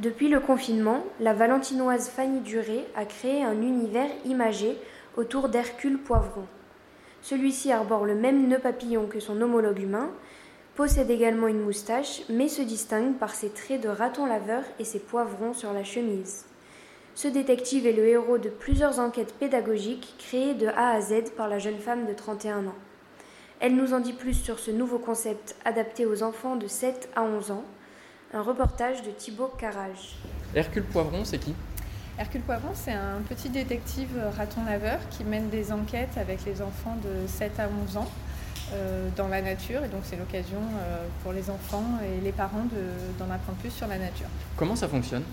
Depuis le confinement, la valentinoise Fanny Duré a créé un univers imagé autour d'Hercule Poivron. Celui-ci arbore le même nœud papillon que son homologue humain, possède également une moustache, mais se distingue par ses traits de raton laveur et ses poivrons sur la chemise. Ce détective est le héros de plusieurs enquêtes pédagogiques créées de A à Z par la jeune femme de 31 ans. Elle nous en dit plus sur ce nouveau concept adapté aux enfants de 7 à 11 ans. Un reportage de Thibaut Carrage. Hercule Poivron, c'est qui? Hercule Poivron, c'est un petit détective raton laveur qui mène des enquêtes avec les enfants de 7 à 11 ans euh, dans la nature. Et donc, c'est l'occasion euh, pour les enfants et les parents de- d'en apprendre plus sur la nature. Comment ça fonctionne?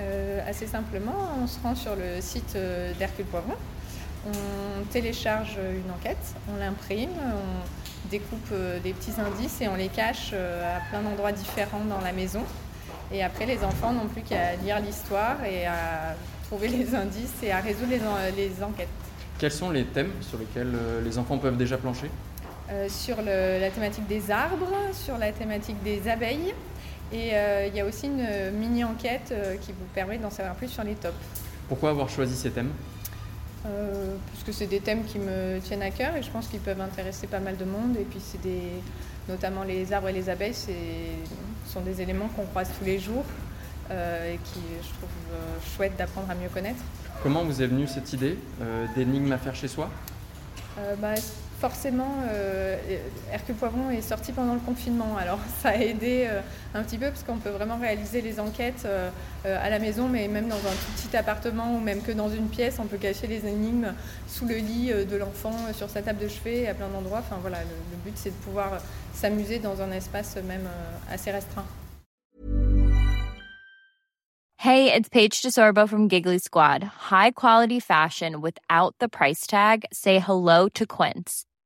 Euh, assez simplement, on se rend sur le site d'Hercule Poivron, on télécharge une enquête, on l'imprime, on découpe euh, des petits indices et on les cache euh, à plein d'endroits différents dans la maison. Et après, les enfants n'ont plus qu'à lire l'histoire et à trouver les indices et à résoudre les, en- les enquêtes. Quels sont les thèmes sur lesquels euh, les enfants peuvent déjà plancher? Euh, sur le- la thématique des arbres, sur la thématique des abeilles. Et euh, il y a aussi une mini-enquête qui vous permet d'en savoir plus sur les tops. Pourquoi avoir choisi ces thèmes? Euh, parce que c'est des thèmes qui me tiennent à cœur et je pense qu'ils peuvent intéresser pas mal de monde. Et puis c'est des, notamment les arbres et les abeilles, c'est sont des éléments qu'on croise tous les jours euh, et qui je trouve euh, chouette d'apprendre à mieux connaître. Comment vous est venue cette idée euh, d'énigmes à faire chez soi? Bah, forcément, euh, Hercule Poivron est sorti pendant le confinement, alors ça a aidé euh, un petit peu parce qu'on peut vraiment réaliser les enquêtes euh, euh, à la maison, mais même dans un tout petit appartement ou même que dans une pièce, on peut cacher les énigmes sous le lit euh, de l'enfant, sur sa table de chevet, à plein d'endroits. Enfin voilà, le, le but c'est de pouvoir s'amuser dans un espace même assez restreint. Hey, it's Paige DeSorbo from Giggly Squad. High quality fashion without the price tag. Say hello to Quince.